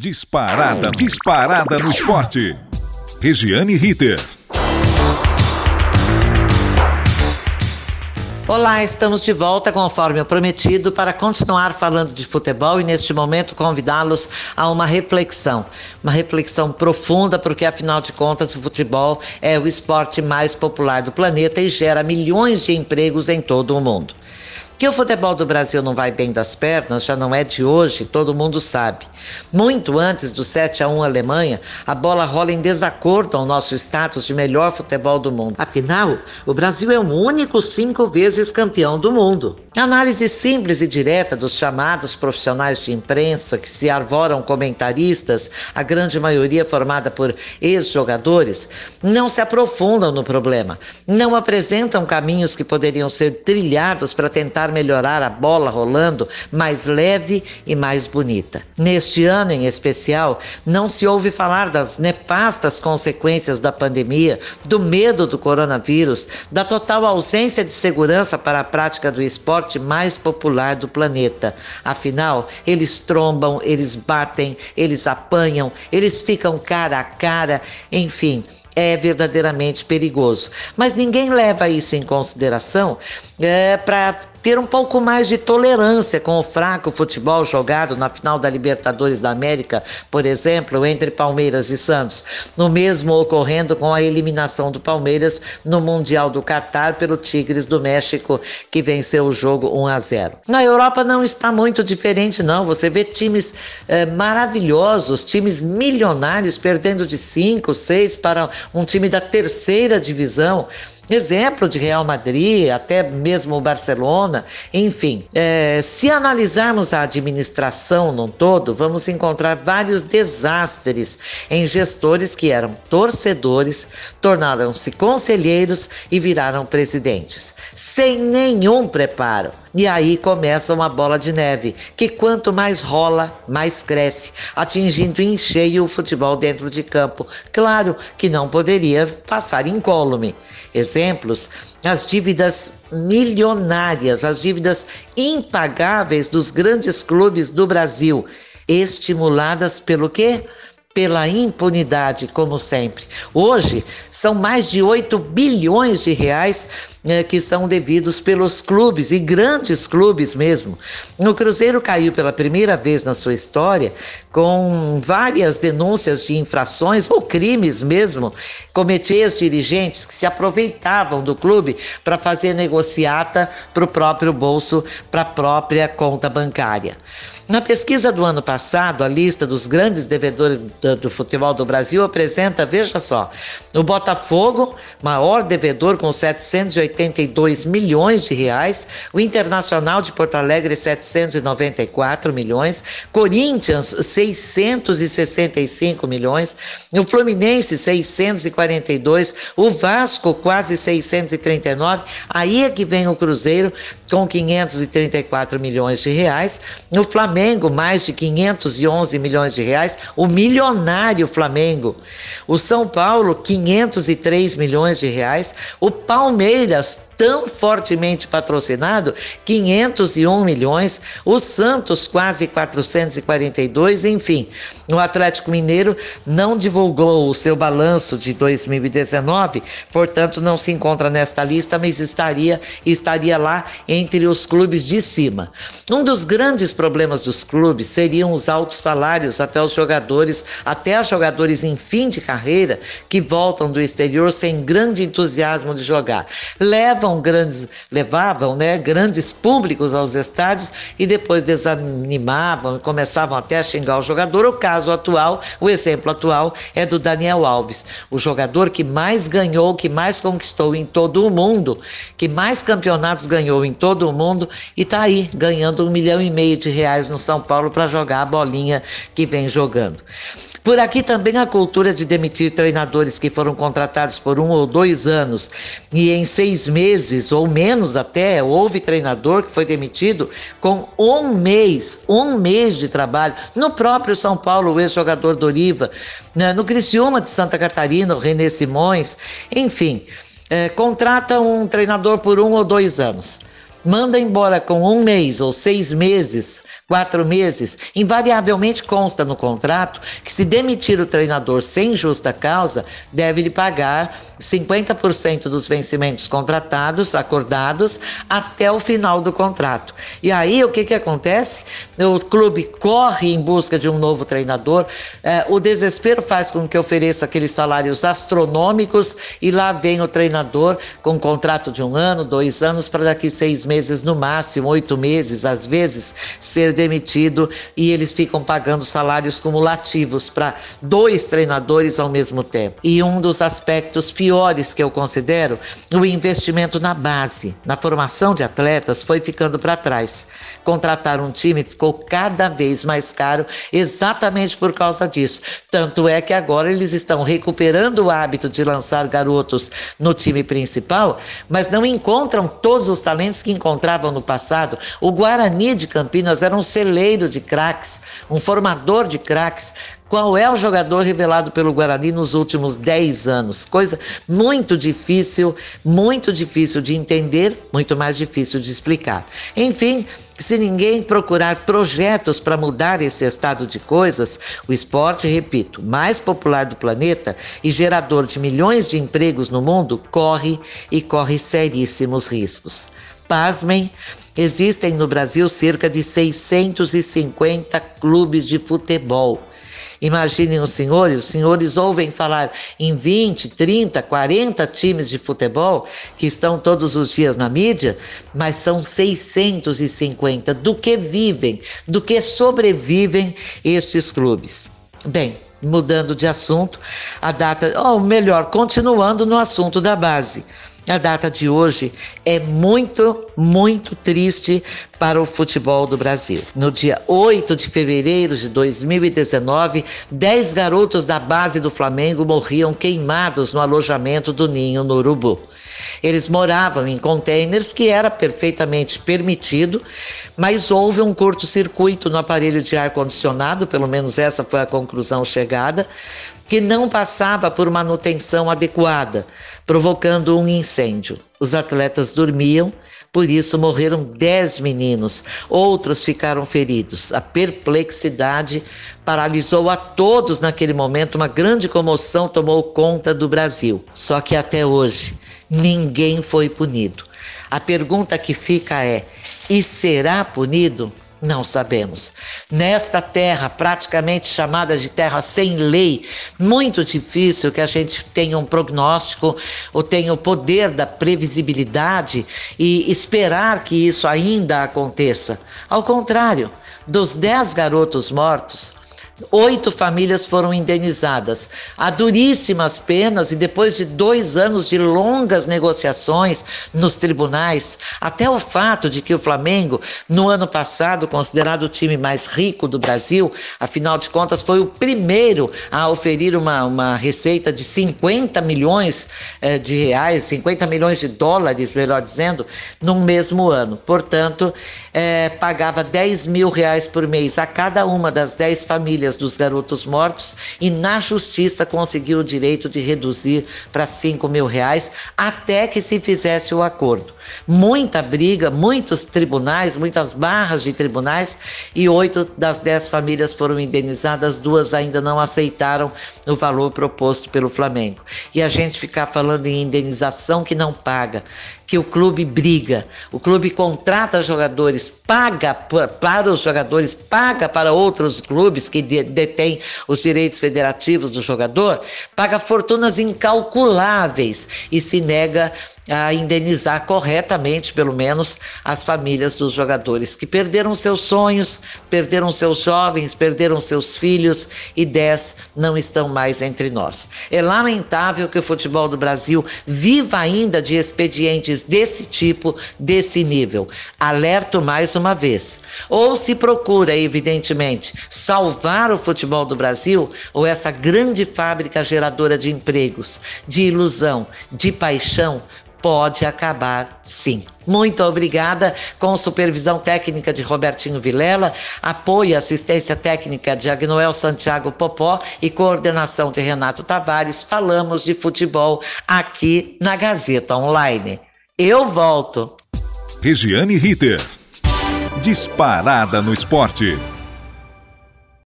Disparada, disparada no esporte. Regiane Ritter. Olá, estamos de volta conforme o prometido para continuar falando de futebol e neste momento convidá-los a uma reflexão, uma reflexão profunda, porque afinal de contas o futebol é o esporte mais popular do planeta e gera milhões de empregos em todo o mundo. Que o futebol do Brasil não vai bem das pernas já não é de hoje, todo mundo sabe. Muito antes do 7 a 1 Alemanha, a bola rola em desacordo ao nosso status de melhor futebol do mundo. Afinal, o Brasil é o único cinco vezes campeão do mundo. Análise simples e direta dos chamados profissionais de imprensa que se arvoram comentaristas, a grande maioria formada por ex-jogadores, não se aprofundam no problema, não apresentam caminhos que poderiam ser trilhados para tentar tentar melhorar a bola rolando mais leve e mais bonita. Neste ano em especial, não se ouve falar das nefastas consequências da pandemia, do medo do coronavírus, da total ausência de segurança para a prática do esporte mais popular do planeta. Afinal, eles trombam, eles batem, eles apanham, eles ficam cara a cara, enfim é verdadeiramente perigoso. Mas ninguém leva isso em consideração é, para ter um pouco mais de tolerância com o fraco futebol jogado na final da Libertadores da América, por exemplo, entre Palmeiras e Santos. No mesmo ocorrendo com a eliminação do Palmeiras no Mundial do Catar pelo Tigres do México, que venceu o jogo 1 a 0. Na Europa não está muito diferente, não. Você vê times eh, maravilhosos, times milionários perdendo de 5, 6 para um time da terceira divisão. Exemplo de Real Madrid, até mesmo Barcelona, enfim. É, se analisarmos a administração no todo, vamos encontrar vários desastres em gestores que eram torcedores, tornaram-se conselheiros e viraram presidentes, sem nenhum preparo. E aí começa uma bola de neve, que quanto mais rola, mais cresce, atingindo em cheio o futebol dentro de campo. Claro que não poderia passar incólume. Exemplos: as dívidas milionárias, as dívidas impagáveis dos grandes clubes do Brasil, estimuladas pelo quê? Pela impunidade, como sempre. Hoje, são mais de 8 bilhões de reais eh, que são devidos pelos clubes, e grandes clubes mesmo. O Cruzeiro caiu pela primeira vez na sua história com várias denúncias de infrações ou crimes mesmo, cometidos dirigentes que se aproveitavam do clube para fazer negociata para o próprio bolso, para a própria conta bancária. Na pesquisa do ano passado, a lista dos grandes devedores do, do, futebol do Brasil apresenta, veja só, o Botafogo, maior devedor com 782 milhões de reais, o Internacional de Porto Alegre 794 milhões, Corinthians 665 milhões, o Fluminense 642, o Vasco quase 639, aí é que vem o Cruzeiro com 534 milhões de reais, o Flamengo Flamengo, mais de 511 milhões de reais, o milionário Flamengo. O São Paulo, 503 milhões de reais. O Palmeiras, tão fortemente patrocinado, 501 milhões, o Santos quase 442, enfim. O Atlético Mineiro não divulgou o seu balanço de 2019, portanto não se encontra nesta lista, mas estaria estaria lá entre os clubes de cima. Um dos grandes problemas dos clubes seriam os altos salários até os jogadores, até os jogadores em fim de carreira que voltam do exterior sem grande entusiasmo de jogar. Levam levavam grandes, levavam né, grandes públicos aos estádios e depois desanimavam, começavam até a xingar o jogador. O caso atual, o exemplo atual é do Daniel Alves, o jogador que mais ganhou, que mais conquistou em todo o mundo, que mais campeonatos ganhou em todo o mundo e está aí ganhando um milhão e meio de reais no São Paulo para jogar a bolinha que vem jogando. Por aqui também a cultura de demitir treinadores que foram contratados por um ou dois anos e em seis meses ou menos até, houve treinador que foi demitido com um mês, um mês de trabalho. No próprio São Paulo, o ex-jogador Doriva, né, no Criciúma de Santa Catarina, o René Simões, enfim, é, contrata um treinador por um ou dois anos. Manda embora com um mês ou seis meses, quatro meses, invariavelmente consta no contrato que se demitir o treinador sem justa causa, deve lhe pagar 50% dos vencimentos contratados, acordados, até o final do contrato. E aí o que, que acontece? O clube corre em busca de um novo treinador, é, o desespero faz com que ofereça aqueles salários astronômicos e lá vem o treinador com um contrato de um ano, dois anos, para daqui seis meses no máximo, oito meses, às vezes, ser demitido e eles ficam pagando salários cumulativos para dois treinadores ao mesmo tempo. E um dos aspectos piores que eu considero, o investimento na base, na formação de atletas, foi ficando para trás. Contratar um time ficou cada vez mais caro exatamente por causa disso. Tanto é que agora eles estão recuperando o hábito de lançar garotos no time principal, mas não encontram todos os talentos que encontravam no passado. O Guarani de Campinas era um celeiro de craques, um formador de craques. Qual é o jogador revelado pelo Guarani nos últimos 10 anos? Coisa muito difícil, muito difícil de entender, muito mais difícil de explicar. Enfim, se ninguém procurar projetos para mudar esse estado de coisas, o esporte, repito, mais popular do planeta e gerador de milhões de empregos no mundo, corre e corre seríssimos riscos. Pasmem, existem no Brasil cerca de 650 clubes de futebol. Imaginem os senhores, os senhores ouvem falar em 20, 30, 40 times de futebol que estão todos os dias na mídia, mas são 650 do que vivem, do que sobrevivem estes clubes. Bem, mudando de assunto, a data, ou melhor, continuando no assunto da base. A data de hoje é muito, muito triste para o futebol do Brasil. No dia 8 de fevereiro de 2019, 10 garotos da base do Flamengo morriam queimados no alojamento do Ninho no Urubu. Eles moravam em containers que era perfeitamente permitido, mas houve um curto-circuito no aparelho de ar-condicionado, pelo menos essa foi a conclusão chegada, que não passava por manutenção adequada, provocando um incêndio. Os atletas dormiam, por isso morreram 10 meninos, outros ficaram feridos. A perplexidade paralisou a todos naquele momento, uma grande comoção tomou conta do Brasil. Só que até hoje, ninguém foi punido. A pergunta que fica é: e será punido? Não sabemos. Nesta terra, praticamente chamada de terra sem lei, muito difícil que a gente tenha um prognóstico ou tenha o poder da previsibilidade e esperar que isso ainda aconteça. Ao contrário, dos dez garotos mortos, Oito famílias foram indenizadas a duríssimas penas e depois de dois anos de longas negociações nos tribunais, até o fato de que o Flamengo, no ano passado, considerado o time mais rico do Brasil, afinal de contas, foi o primeiro a oferir uma, uma receita de 50 milhões eh, de reais, 50 milhões de dólares, melhor dizendo, no mesmo ano. Portanto, eh, pagava 10 mil reais por mês a cada uma das 10 famílias famílias dos garotos mortos e na justiça conseguiu o direito de reduzir para 5 mil reais até que se fizesse o acordo. Muita briga, muitos tribunais, muitas barras de tribunais e oito das dez famílias foram indenizadas, duas ainda não aceitaram o valor proposto pelo Flamengo. E a gente ficar falando em indenização que não paga, que o clube briga, o clube contrata jogadores, paga para os jogadores, paga para outros clubes que detêm os direitos federativos do jogador, paga fortunas incalculáveis e se nega a indenizar corretamente, pelo menos, as famílias dos jogadores que perderam seus sonhos, perderam seus jovens, perderam seus filhos e dez não estão mais entre nós. É lamentável que o futebol do Brasil viva ainda de expedientes desse tipo, desse nível. Alerto mais uma vez. Ou se procura, evidentemente, salvar o futebol do Brasil, ou essa grande fábrica geradora de empregos, de ilusão, de paixão, pode acabar sim. Muito obrigada, com supervisão técnica de Robertinho Vilela, apoio e assistência técnica de Agnoel Santiago Popó e coordenação de Renato Tavares. Falamos de futebol aqui na Gazeta Online. Eu volto. Regiane Ritter. Disparada no esporte.